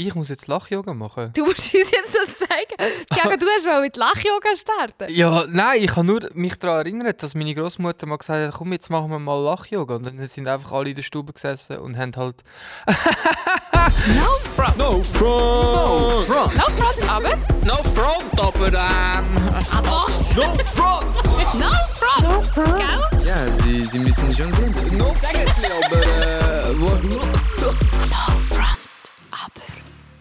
Ich muss jetzt Lach-Yoga machen. Du musst uns jetzt so zeigen. Tiago, du hast mal mit Lach-Yoga starten. Ja, nein, ich habe nur mich daran erinnert, dass meine Großmutter mal gesagt hat, komm, jetzt machen wir mal Lach-Yoga. Und dann sind einfach alle in der Stube gesessen und haben halt... No front. No front! No front! No front, aber... No front, aber ähm... Aber... No front! No front. No front! Gell? Ja, Sie, Sie müssen schon sehen, das ist no Sägetli, aber äh... Wo,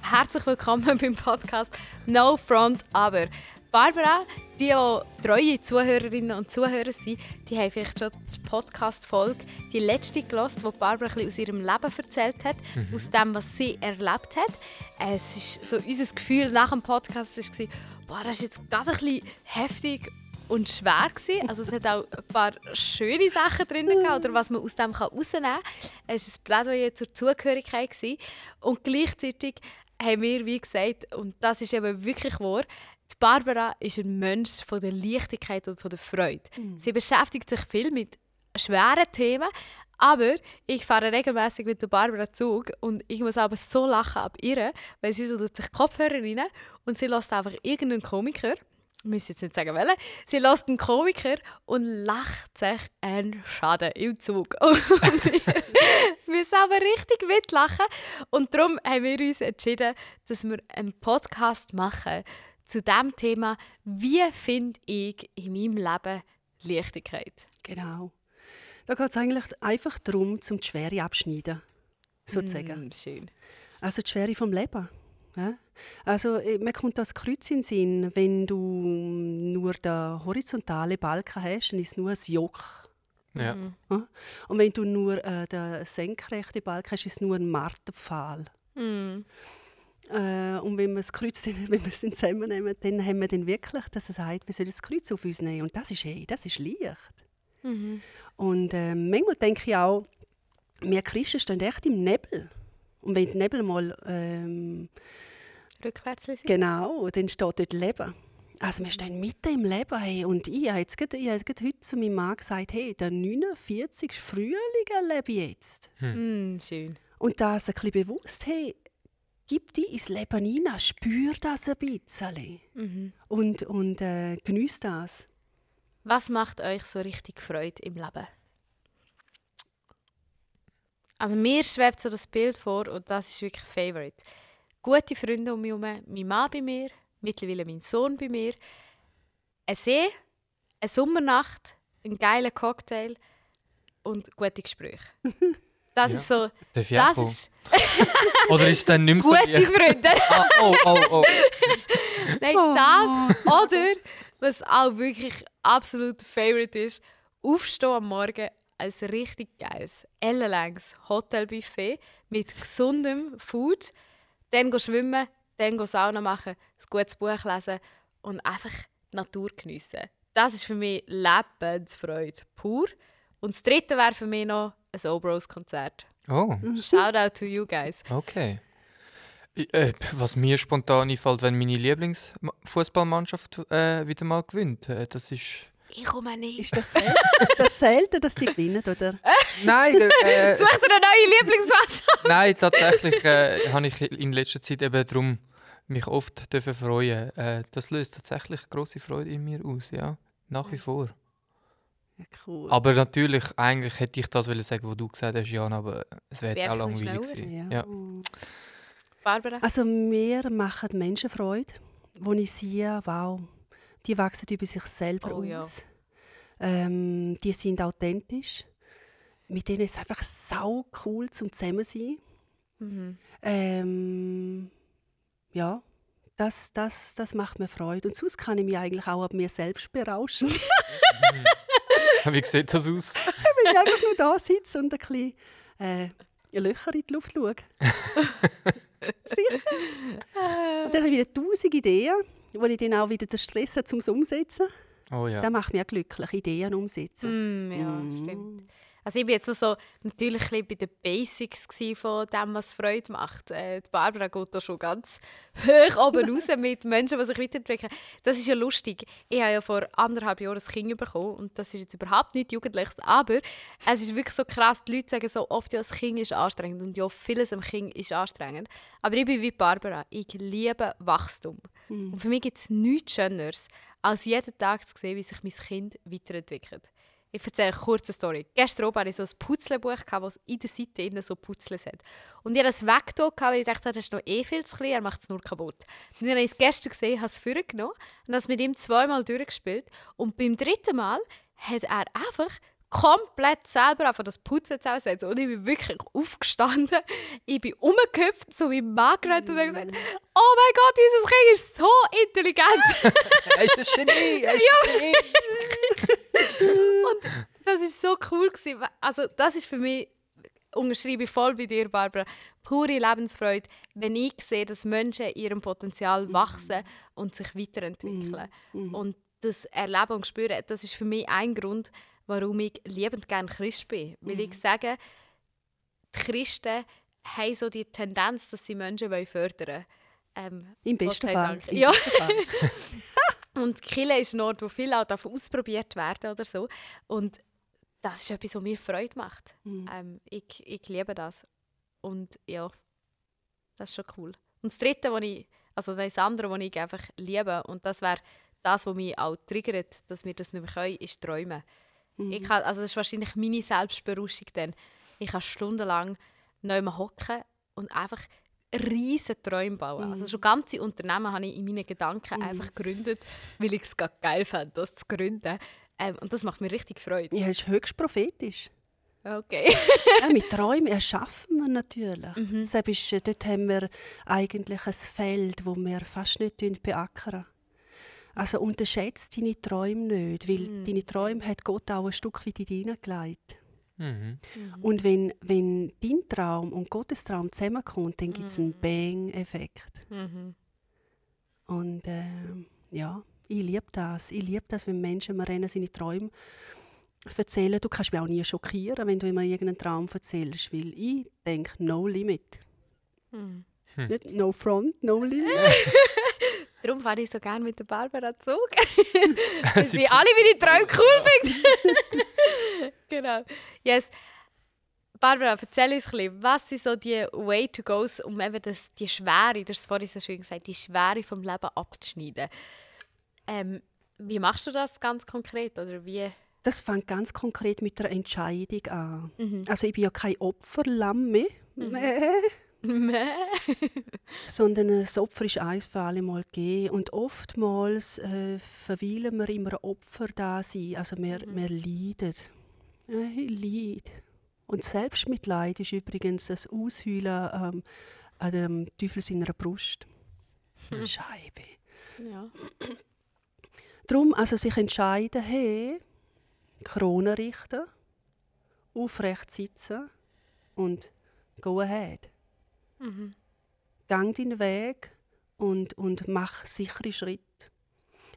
Herzlich willkommen beim Podcast No Front Aber. Barbara, die auch treue Zuhörerinnen und Zuhörer sind, die haben vielleicht schon die Podcast-Folge, die letzte gelost, wo Barbara ein bisschen aus ihrem Leben erzählt hat, aus dem, was sie erlebt hat. Es ist so unser Gefühl nach dem Podcast war, boah, das ist jetzt gerade ein bisschen heftig und schwer gewesen. Also es hat auch ein paar schöne Sachen drin gehabt, oder was man aus dem herausnehmen kann. Es war ein Plädoyer zur Zugehörigkeit gewesen. und gleichzeitig haben wir, wie gesagt, und das ist eben wirklich wahr, die Barbara ist ein Mensch von der Leichtigkeit und von der Freude. Sie beschäftigt sich viel mit schweren Themen, aber ich fahre regelmäßig mit der Barbara Zug und ich muss aber so lachen ab ihr, weil sie so tut sich Kopfhörer rein und sie lässt einfach irgendeinen Komiker muss jetzt nicht sagen, welchen. Sie lässt einen Komiker und lacht sich einen Schaden im Zug. Wir müssen aber richtig mitlachen. Und darum haben wir uns entschieden, dass wir einen Podcast machen zu dem Thema, wie finde ich in meinem Leben Leichtigkeit. Genau. Da geht es eigentlich einfach darum, zum die Schwere abschneiden, sozusagen. Mm, schön. Also die Schwere vom Leben. Also äh, mir kommt das Kreuz in den Sinn, wenn du nur den horizontalen Balken hast, dann ist es nur ein Joch. Ja. Ja? Und wenn du nur äh, den senkrechten Balken hast, ist es nur ein Marterpfahl. Mm. Äh, und wenn wir das Kreuz dann, wenn wir es zusammennehmen, dann haben wir dann wirklich, dass er sagt, wir sollen das Kreuz auf uns nehmen. Und das ist, hey, das ist Licht. Mhm. Und äh, manchmal denke ich auch, wir Christen stehen echt im Nebel. Und wenn der Nebel mal ähm, Rückwärts lesen? genau, dann steht dort Leben. Also wir stehen mitten im Leben. Hey. Und ich habe jetzt gerade, ich habe heute zu meinem Mann gesagt, hey, der 49. Frühling erlebe ich jetzt. Mm, schön. Und das ein bisschen bewusst, hey, gib dich ins Leben hinein, spür das ein bisschen. Mhm. Und, und äh, genieß das. Was macht euch so richtig Freude im Leben? Also mir schwebt so das Bild vor und das ist wirklich Favorite. Gute Freunde um mich herum, mein Mann bei mir, mittlerweile mein Sohn bei mir, ein See, eine Sommernacht, ein geiler Cocktail und gute Gespräche. Das Ja. ist so, Darf ich auch das ist Oder ist es dann nicht mehr so gute? Freunde. Ah, oh, oh, oh. Nein, Oh. das oder was auch wirklich absolut Favorite ist, aufstehen am Morgen ein richtig geiles, ellenlanges Hotelbuffet mit gesundem Food, dann schwimmen, dann Sauna machen, ein gutes Buch lesen und einfach die Natur geniessen. Das ist für mich Lebensfreude pur. Und das dritte wäre für mich noch ein O-Bros-Konzert. Oh, Shout out to you guys. okay. Äh, was mir spontan einfällt, wenn meine Lieblingsfußballmannschaft äh, wieder mal gewinnt, äh, das ist... Ich komme nicht. Ist das, sel ist das selten, dass sie gewinnen, oder? Nein, der, äh, Such dir eine neue Lieblingsmannschaft. Nein, tatsächlich äh, habe ich in letzter Zeit eben darum mich oft dürfen freuen. Äh, das löst tatsächlich große Freude in mir aus, ja, nach wie vor. Ja, cool. Aber natürlich, eigentlich hätte ich das wollen sagen, was du gesagt hast, Jan, aber es wäre jetzt auch langweilig gewesen. ja. Ja. Barbara? Also mir machen Menschen Freude, wo ich sehe, wow, die wachsen über sich selber Oh ja. aus. Ähm, die sind authentisch. Mit denen ist es einfach sau cool zum zusammen sein. Mhm. Ähm, ja, das, das, das macht mir Freude. Und sonst kann ich mich eigentlich auch ab mir selbst berauschen. Wie sieht das aus? wenn ich einfach nur da sitze und ein bisschen äh, Löcher in die Luft schaue. Sicher. Und dann habe ich wieder tausend Ideen, wo ich dann auch wieder den Stress habe, um es umsetzen. Oh ja. Das macht mich auch glücklich, Ideen umsetzen. Mm, ja, Mm. stimmt. Also ich bin jetzt noch so natürlich ein bisschen bei den Basics gsi von dem, was Freude macht. Äh, die Barbara geht da schon ganz hoch oben raus mit Menschen, die sich weiterentwickeln. Das ist ja lustig. Ich habe ja vor anderthalb Jahren ein Kind bekommen und das ist jetzt überhaupt nicht Jugendliches, aber es ist wirklich so krass, die Leute sagen so oft, ja, das Kind ist anstrengend und ja, vieles am Kind ist anstrengend. Aber ich bin wie Barbara, ich liebe Wachstum. Mhm. Und für mich gibt es nichts Schöneres, als jeden Tag zu sehen, wie sich mein Kind weiterentwickelt. Ich erzähle eine kurze Story. Gestern oben hatte ich so ein Putzlebuch, das in der Seite innen so Putzles hat. Und ich habe das weggetan, weil ich dachte, das ist noch eh viel zu klein, er macht es nur kaputt. Dann habe ich es gestern gesehen, habe es vorgenommen und habe es mit ihm zweimal durchgespielt. Und beim dritten Mal hat er einfach komplett selber einfach das Putzen zu Hause Und ich bin wirklich aufgestanden. Ich bin umgehüpft zu meinem Mann gerannt und habe gesagt, oh mein Gott, dieses Kind ist so intelligent. Er ist ein Genie! Er ist ein Genie! Und das ist so cool gewesen. Also das ist für mich unterschreibe ich voll bei dir, Barbara. Pure Lebensfreude, wenn ich sehe, dass Menschen ihrem Potenzial wachsen und sich weiterentwickeln. Mhm. Und das Erleben und Spüren, das ist für mich ein Grund, warum ich liebend gerne Christ bin. Weil ich sage, die Christen haben so die Tendenz, dass sie Menschen fördern wollen. Ähm, Im besten Fall. Dank. Im Ja. besten Fall. Und Kille ist ein Ort, wo viel auch darf ausprobiert werden oder so. Und das ist etwas, was mir Freude macht. Mhm. Ähm, ich, ich liebe das. Und ja, das ist schon cool. Und das Dritte, was ich, also das andere, was ich einfach liebe, und das wäre das, was mich auch triggert, dass wir das nicht mehr können, ist Träumen. Mhm. Ich kann, also das ist wahrscheinlich meine Selbstberuschung dann. Ich kann stundenlang neu hocken und einfach riesige Träume bauen. Also schon ganze Unternehmen habe ich in meinen Gedanken einfach gegründet, weil ich es gerade geil fand, das zu gründen. Ähm, und das macht mir richtig Freude. Ja, es ist höchst prophetisch. Okay. ja, mit Träumen erschaffen wir natürlich. Mhm. Deshalb ist, dort haben wir eigentlich ein Feld, wo wir fast nicht beackern. Also unterschätzt deine Träume nicht, weil Mhm. deine Träume hat Gott auch ein Stück weit in dich hineingelegt. Mhm. Und wenn, wenn dein Traum und Gottes Traum zusammenkommt, dann gibt es einen Bang-Effekt. Mhm. Und ähm, ja, ich liebe das. Ich liebe das, wenn Menschen mir rennen seine Träume erzählen. Du kannst mich auch nie schockieren, wenn du mir irgendeinen Traum erzählst, weil ich denke, no limit. Mhm. Nicht no front, no limit. Darum fahre ich so gerne mit der Barbara Zug. Weil sie alle meine Träume cool finden. genau. Yes. Barbara, erzähl uns ein bisschen, was sind so die Way-to-Goes, um eben das, die Schwere, du hast es vorhin so schön gesagt, die Schwere vom Leben abzuschneiden. Ähm, wie machst du das ganz konkret? Oder wie? Das fängt ganz konkret mit der Entscheidung an. Mhm. Also ich bin ja kein Opferlamm mehr, Mäh, sondern das Opfer ist eins für alle Mal gegeben. Und oftmals äh, verweilen wir immer Opfer da sein. Also wir, wir leiden. Äh, ich leide. Und Selbstmitleid ist übrigens das Ausheulen ähm, an dem Teufel seiner Brust. Scheibe. ja. Darum also sich entscheiden, hey, Krone richten, aufrecht sitzen und go ahead. Mhm. Gang deinen Weg und, und mach sichere Schritte.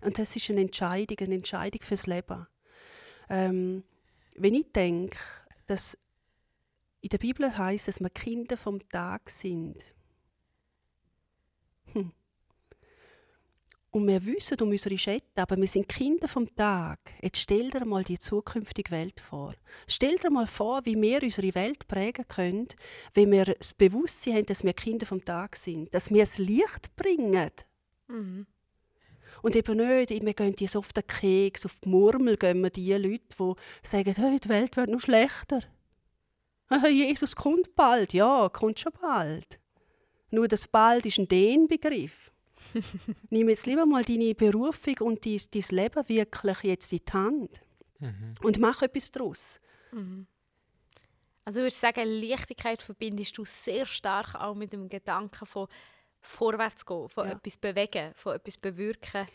Und das ist eine Entscheidung, eine Entscheidung fürs Leben. Ähm, wenn ich denke, dass in der Bibel heißt, dass wir Kinder vom Tag sind. Hm. Und wir wissen um unsere Schätze, aber wir sind Kinder vom Tag. Jetzt stell dir mal die zukünftige Welt vor. Stell dir mal vor, wie wir unsere Welt prägen können, wenn wir das Bewusstsein haben, dass wir Kinder vom Tag sind. Dass wir das Licht bringen. Mhm. Und eben nicht, wir gehen jetzt auf den Keks, auf die Murmel gehen wir die Leute, die sagen, hey, die Welt wird noch schlechter. Hey, Jesus kommt bald. Ja, kommt schon bald. Nur das bald ist ein Den-Begriff. Nimm jetzt lieber mal deine Berufung und dein, dein Leben wirklich jetzt in die Hand. Mhm. Und mach etwas daraus. Also würde ich sagen, Leichtigkeit verbindest du sehr stark auch mit dem Gedanken von vorwärts gehen, von Ja. etwas bewegen, von etwas bewirken.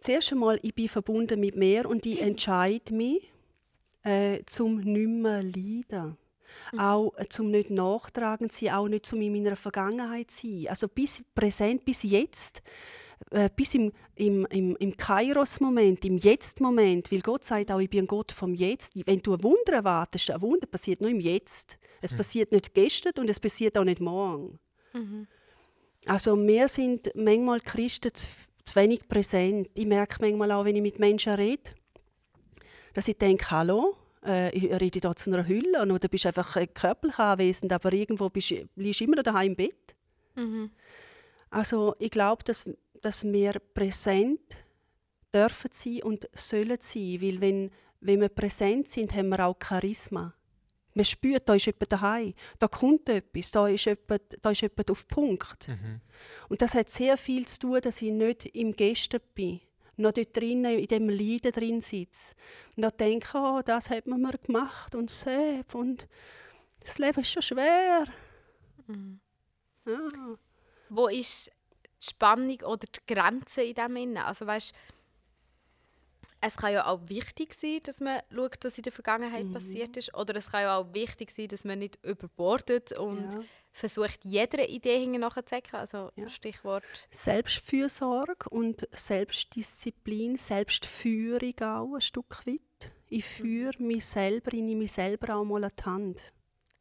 Zuerst einmal, ich bin verbunden mit mir und ich entscheide mich, äh, zum nicht mehr leiden. Auch äh, zum nicht nachtragend sein, auch nicht zum in meiner Vergangenheit sein. Also bis präsent, bis jetzt, äh, bis im, im, im, im Kairos-Moment, im Jetzt-Moment, weil Gott sagt auch, ich bin ein Gott vom Jetzt. Wenn du ein Wunder erwartest, ein Wunder passiert nur im Jetzt. Es mhm. passiert nicht gestern und es passiert auch nicht morgen. Mhm. Also wir sind manchmal Christen zu, zu wenig präsent. Ich merke manchmal auch, wenn ich mit Menschen rede, dass ich denke, hallo, äh, ich rede hier zu einer Hülle oder bist einfach körperlich anwesend, aber irgendwo bist, liegst du immer noch daheim im Bett. Mhm. Also ich glaube, dass, dass wir präsent dürfen sein und sollen sein, weil wenn, wenn wir präsent sind, haben wir auch Charisma. Man spürt, da ist jemand daheim, da kommt etwas, da ist jemand, da ist jemand auf Punkt. Mhm. Und das hat sehr viel zu tun, dass ich nicht im Gästen bin, noch dort drinnen, in dem Leiden drin sitze. Und dann denke, oh, das hat man mir gemacht und selbst und das Leben ist schon schwer. Mhm. Ja. Wo ist die Spannung oder die Grenze in dem Innen? Also weißt, es kann ja auch wichtig sein, dass man schaut, was in der Vergangenheit mhm. passiert ist. Oder es kann ja auch wichtig sein, dass man nicht überbordet und ja. versucht, jeder Idee nachzuzecken. Also ja. Stichwort... Selbstfürsorge und Selbstdisziplin, Selbstführung auch ein Stück weit. Ich mhm. führe mhm. mich selber, ich nehme mich selber auch mal an die Hand.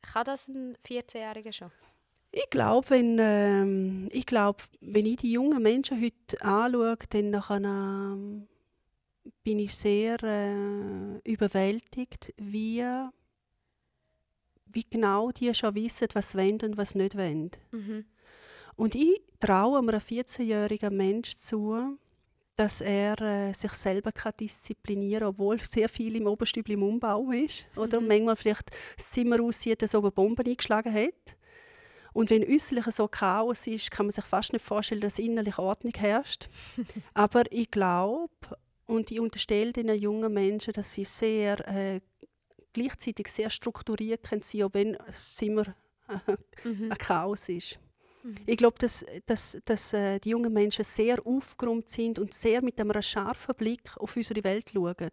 Kann das ein 14-Jähriger schon? Ich glaube, wenn, ähm, ich glaub, wenn ich die jungen Menschen heute anschaue, dann nachher, ähm, bin ich sehr äh, überwältigt, wie, wie genau die schon wissen, was wollen und was nicht wollen. Mhm. Und ich traue einem 14-jährigen Menschen zu, dass er äh, sich selber kann disziplinieren kann, obwohl sehr viel im Oberstübli im Umbau ist. Oder mhm. manchmal vielleicht das Zimmer aussieht, als ob eine Bombe eingeschlagen hat. Und wenn äußerlich so Chaos ist, kann man sich fast nicht vorstellen, dass innerlich Ordnung herrscht. Aber ich glaube, und ich unterstelle den jungen Menschen, dass sie sehr äh, gleichzeitig sehr strukturiert können sein, auch wenn es immer äh, mhm. ein Chaos ist. Mhm. Ich glaube, dass, dass, dass äh, die jungen Menschen sehr aufgeräumt sind und sehr mit einem scharfen Blick auf unsere Welt schauen.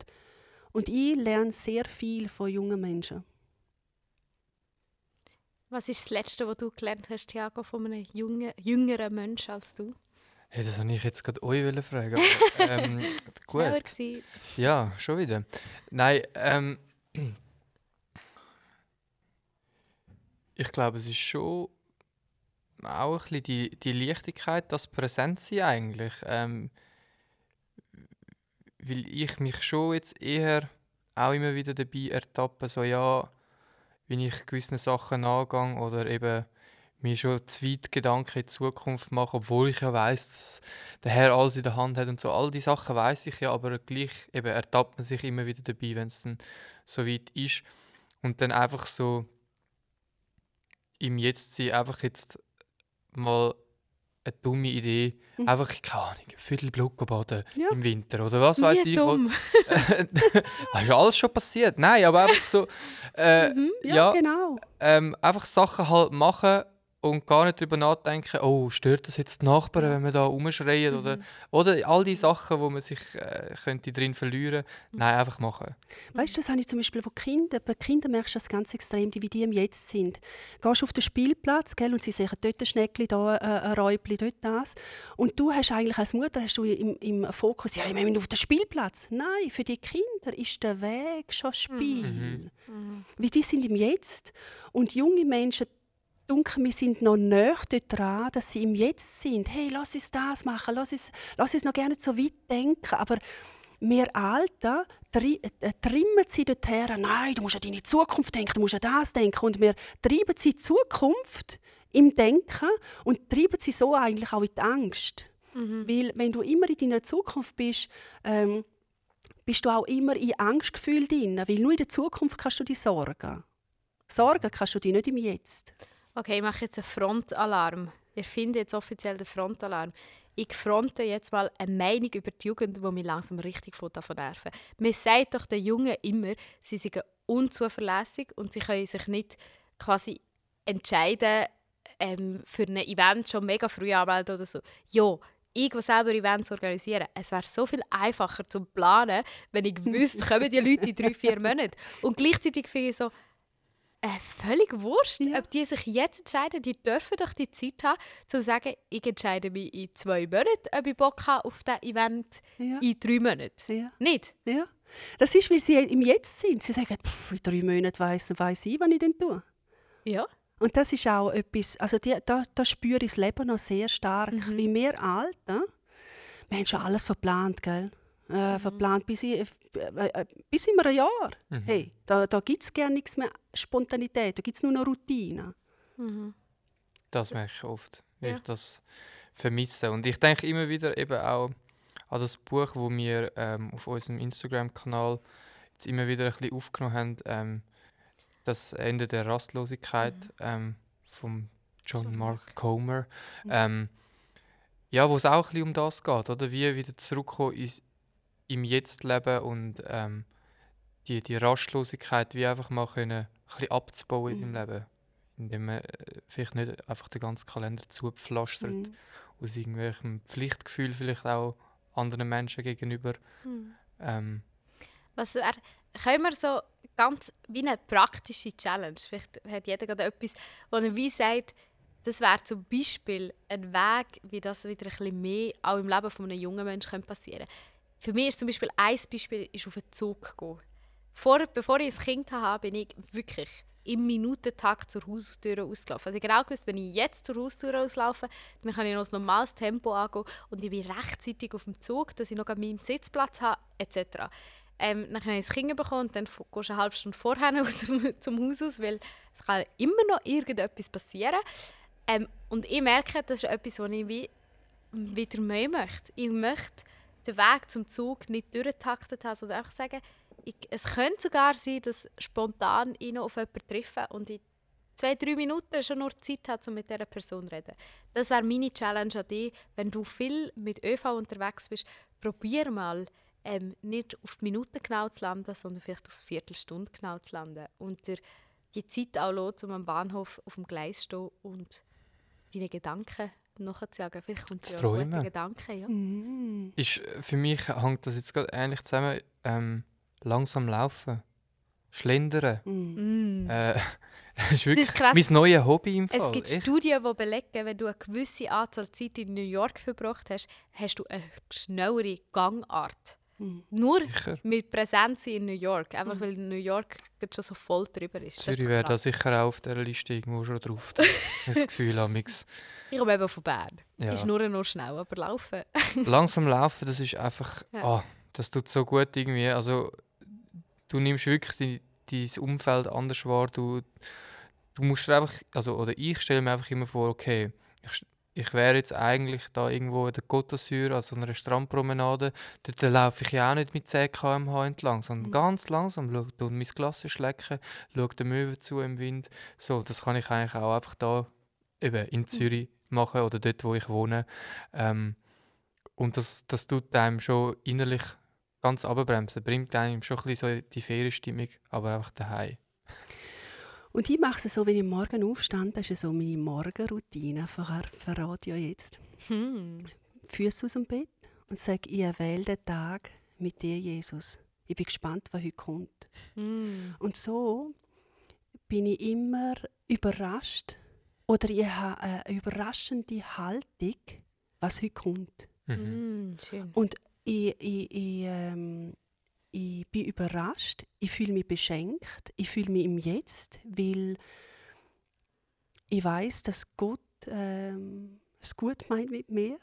Und ich lerne sehr viel von jungen Menschen. Was ist das Letzte, was du gelernt hast, Thiago, von einem jungen, jüngeren Menschen als du? Hey, das wollte ich jetzt gerade euch fragen. ähm, gut. Ja, schon wieder. Nein, ähm, ich glaube, es ist schon auch ein bisschen die, die Leichtigkeit, das Präsentsein eigentlich. Ähm, weil ich mich schon jetzt eher auch immer wieder dabei ertappe, so ja, wenn ich gewisse Sachen angehe oder eben mir schon zu weit Gedanken in die Zukunft machen, obwohl ich ja weiß, dass der Herr alles in der Hand hat und so. All die Sachen weiß ich ja, aber gleich eben ertappt man sich immer wieder dabei, wenn es dann so weit ist. Und dann einfach so im Jetzt sein, einfach jetzt mal eine dumme Idee, mhm. einfach, keine Ahnung, ein Viertel Blut baden ja. im Winter oder was weiß ich. Dumm. das ist alles schon passiert. Nein, aber einfach so, äh, mhm. ja, ja, genau. Ähm, einfach Sachen halt machen und gar nicht darüber nachdenken, oh, stört das jetzt die Nachbarn, wenn wir da rumschreien mhm. oder, oder all die Sachen, wo man sich äh, könnte drin verlieren mhm. Nein, einfach machen. Weißt du, das habe ich zum Beispiel von Kindern. Bei Kindern merkst du das ganz extrem, die wie die im Jetzt sind. Gehst auf den Spielplatz gell, und sie sehen dort ein Schneckli, da äh, ein Räubli, dort das. Und du hast eigentlich als Mutter hast du im, im Fokus, ja, ich auf den Spielplatz. Nein, für die Kinder ist der Weg schon Spiel. Mhm. mhm. Wie die sind im Jetzt. Und junge Menschen dunkel, wir sind noch näher dran, dass sie im Jetzt sind. Hey, lass uns das machen, lass uns, lass uns noch gerne so weit denken. Aber wir Alten tri äh, trimmen sie dorthin, nein, du musst an deine Zukunft denken, du musst an das denken. Und wir treiben sie in die Zukunft im Denken und treiben sie so eigentlich auch in die Angst. Mhm. Weil wenn du immer in deiner Zukunft bist, ähm, bist du auch immer in Angstgefühl drin, weil nur in der Zukunft kannst du dich sorgen. Sorgen kannst du dich nicht im Jetzt. Okay, ich mache jetzt einen Frontalarm. Wir finden jetzt offiziell den Frontalarm. Ich fronte jetzt mal eine Meinung über die Jugend, die mich langsam richtig davon nerven. Man sagt doch den Jungen immer, sie seien unzuverlässig und sie können sich nicht quasi entscheiden, ähm, für ein Event schon mega früh anmelden oder so. Ja, ich, die selber Events organisieren, es wäre so viel einfacher zu planen, wenn ich wüsste, kommen die Leute in drei, vier Monaten. Und gleichzeitig finde ich so, äh, völlig wurscht, Ja. ob die sich jetzt entscheiden. Die dürfen doch die Zeit haben, zu sagen, ich entscheide mich in zwei Monaten, ob ich Bock habe auf das Event Ja. in drei Monaten. Ja. Nicht? Ja. Das ist, weil sie im Jetzt sind. Sie sagen, pff, in drei Monaten weiss, weiss ich, was ich denn tue. Ja. Und das ist auch etwas, also die, da, da spüre ich das Leben noch sehr stark. Mhm. Wie wir Alten, wir haben schon alles verplant, gell? Mhm. Äh, verplant bis, in, äh, äh, bis in einem Jahr. Mhm. Hey, da, da gibt es gar nichts mehr Spontanität, da gibt es nur noch Routine. Mhm. Das merke ich oft, wie Ja. ich das vermisse. Und ich denke immer wieder eben auch an das Buch, wo wir ähm, auf unserem Instagram-Kanal jetzt immer wieder ein bisschen aufgenommen haben, ähm, das Ende der Rastlosigkeit ähm, von John Mark Comer. Ähm, ja, wo es auch ein bisschen um das geht, oder? Wie wieder zurückkommen ins, im Jetzt-Leben und ähm, die, die Rastlosigkeit wie einfach mal können, ein bisschen abzubauen in seinem Leben. Indem man äh, vielleicht nicht einfach den ganzen Kalender zupflastert, Mhm. aus irgendwelchem Pflichtgefühl vielleicht auch anderen Menschen gegenüber. Mhm. Ähm, Was wär, können wir so ganz wie eine praktische Challenge, vielleicht hat jeder gerade etwas, wo er wie sagt, das wäre zum Beispiel ein Weg, wie das wieder ein bisschen mehr auch im Leben von einem jungen Menschen passieren könnte. Für mich ist zum Beispiel ein Beispiel ist auf den Zug gehen. Vor, bevor ich ein Kind hatte, bin ich wirklich im Minutentakt zur Haustür ausgelaufen. Also genau gewusst, wenn ich jetzt zur Haustür auslaufe, dann kann ich noch ein normales Tempo angehen und ich bin rechtzeitig auf dem Zug, dass ich noch meinen Sitzplatz habe, etc. Ähm, dann habe ich ein Kind bekommen und dann gehst du eine halbe Stunde vorher aus zum Haus aus, weil es kann immer noch irgendetwas passieren. Ähm, und ich merke, das ist etwas, was ich wie wieder mehr möchte. Ich möchte den Weg zum Zug nicht durchgetaktet haben, sondern einfach sagen, ich, es könnte sogar sein, dass spontan ich noch auf jemanden treffe und in zwei, drei Minuten schon nur Zeit habe, um mit dieser Person zu reden. Das wäre meine Challenge an dich. Wenn du viel mit ÖV unterwegs bist, probier mal, ähm, nicht auf die Minute genau zu landen, sondern vielleicht auf die Viertelstunde genau zu landen. Und dir die Zeit auch lassen, um am Bahnhof auf dem Gleis zu stehen und deine Gedanken nachzujagen. Vielleicht kommt ja ein guter. Gedanke. Ja. Mhm. ist, äh, für mich hängt das jetzt gerade ähnlich zusammen. Ähm, langsam laufen, schlendern. Mhm. Mm. Äh, das ist wirklich ist krass. mein neues Hobby im Fall. Es gibt Echt. Studien, die belegen, wenn du eine gewisse Anzahl Zeit in New York verbracht hast, hast du eine schnellere Gangart. Mhm. Nur Sicher. mit Präsenz in New York. Einfach weil New York schon so voll drüber ist. Zürich wäre da sicher auch auf dieser Liste irgendwo schon drauf. Das Gefühl, amix. Ich komme eben von Bern. Ja. Ist nur noch schnell, aber laufen. Langsam laufen, das ist einfach, Ja. ah, das tut so gut irgendwie. Also du nimmst wirklich dein Umfeld anders wahr. Du, du musst einfach, also oder ich stelle mir einfach immer vor, okay, ich, ich wäre jetzt eigentlich da irgendwo in der Côte d'Azur, also einer Strandpromenade, dort laufe ich ja auch nicht mit 10 km/h entlang, sondern ganz langsam, schau, tu mein Glas schlecken, schau den Möwen zu im Wind. So, das kann ich eigentlich auch einfach da eben in Zürich machen oder dort, wo ich wohne. Ähm, und das, das tut einem schon innerlich ganz abbremsen, bringt einem schon ein bisschen so die Ferienstimmung, aber einfach daheim. Und ich mache es so, wenn ich morgen aufstehe, das ist so meine Morgenroutine, ver verrate ich ja jetzt. Hm. Füße aus dem Bett und sage, ich erwähle den Tag mit dir, Jesus. Ich bin gespannt, was heute kommt. Hm. Und so bin ich immer überrascht oder ich habe eine überraschende Haltung, was heute kommt. Mhm. Hm. Schön. Und ich, ich, ich, ähm, ich bin überrascht, ich fühle mich beschenkt, ich fühle mich im Jetzt, weil ich weiß, dass Gott ähm, es gut meint mit mir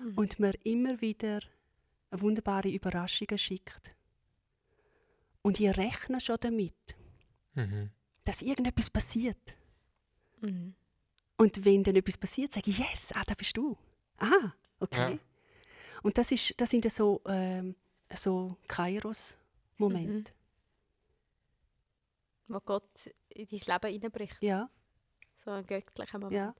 Mhm. und mir immer wieder wunderbare Überraschungen schickt. Und ich rechne schon damit, Mhm. dass irgendetwas passiert. Mhm. Und wenn dann etwas passiert, sage ich, yes, ah, da bist du. Ah, okay. Ja. Und das, ist, das sind so, ähm, so Kairos-Momente. Wo Gott in dein Leben hineinbricht. Ja, So ein göttlicher Moment. ja.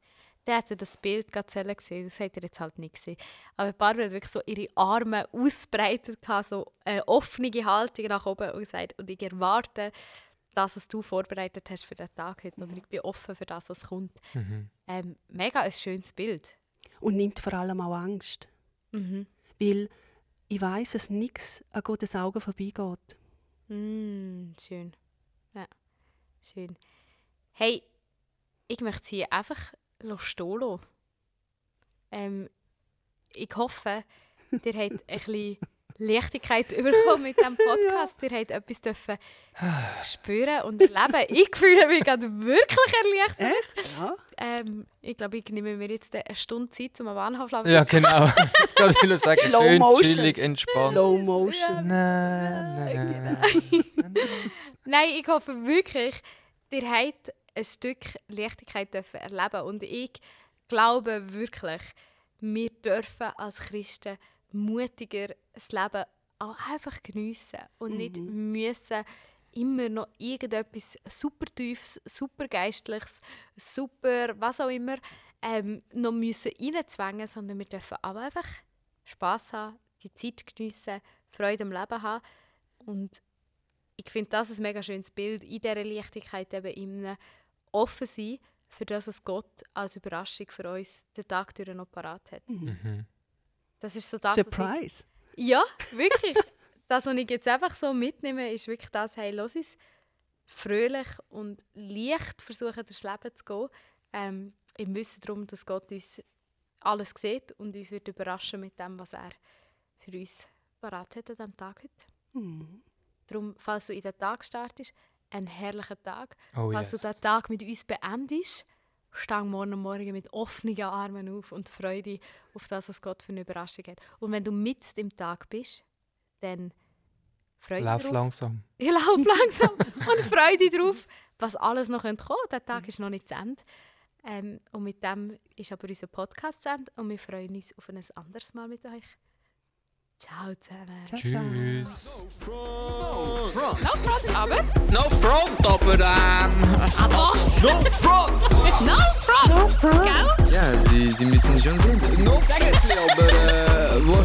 Der hat ja das Bild gerade selber gesehen, das hat er jetzt halt nicht gesehen. Aber Barbara hat wirklich so ihre Arme ausbreitet, so eine offene Haltung nach oben und gesagt, und ich erwarte das, was du vorbereitet hast für den Tag heute. Oder ich bin offen für das, was kommt. Mhm. Ähm, mega ein schönes Bild. Und nimmt vor allem auch Angst. Mhm. Weil ich weiß, dass nichts an Gottes Augen vorbeigeht. Mm, schön. Ja. Schön. Hey, ich möchte sie einfach stehen lassen. Ähm, ich hoffe, ihr habt ein bisschen Leichtigkeit bekommen mit diesem Podcast. Ihr habt etwas dürfen spüren und erleben. Ich fühle mich gerade wirklich erleichtert. Ja. Ähm, ich glaube, ich nehme mir jetzt eine Stunde Zeit, um einen Bahnhof zu Ja, genau. Das kann ich sagen. Slow Schön, motion. chillig, entspannt. Slow motion. Na, na. Nein, ich hoffe wirklich, ihr habt ein Stück Leichtigkeit dürfen erleben und ich glaube wirklich, wir dürfen als Christen mutiger das Leben auch einfach geniessen und nicht müssen immer noch irgendetwas super tiefes, super geistliches, super was auch immer ähm, noch müssen reinzwängen, sondern wir dürfen aber einfach Spass haben, die Zeit geniessen, Freude am Leben haben und ich finde das ein mega schönes Bild, in dieser Leichtigkeit eben immer offen sein, für das, was Gott als Überraschung für uns den Tag durch noch parat hat. Mhm. Das ist so das, Surprise. ich, Ja, wirklich. das, was ich jetzt einfach so mitnehme, ist wirklich das, hey, los es, fröhlich und leicht versuchen, durchs Leben zu gehen. Ähm, Im Wissen darum, dass Gott uns alles sieht und uns wird überraschen mit dem, was er für uns parat hat an diesem Tag heute. Mhm. Darum, falls du in den Tag startest, ein herrlicher Tag. Oh falls yes. du den Tag mit uns beendest, steh morgen Morgen mit offenen Armen auf und freue dich auf das, was Gott für eine Überraschung hat. Und wenn du mitten im Tag bist, dann freu dich Lauf drauf. langsam. Ich lauf langsam und freue dich drauf, was alles noch kommen könnte. Der Tag ist noch nicht zu Ende. Ähm, und mit dem ist aber unser Podcast zu Ende und wir freuen uns auf ein anderes Mal mit euch. Ciao zusammen. Ciao. Tschüss. No front. No front, aber... No front, aber ähm. Aber... No front! No front! Gell? Ja, Sie, Sie müssen schon sehen. Das ist no aber äh, wo,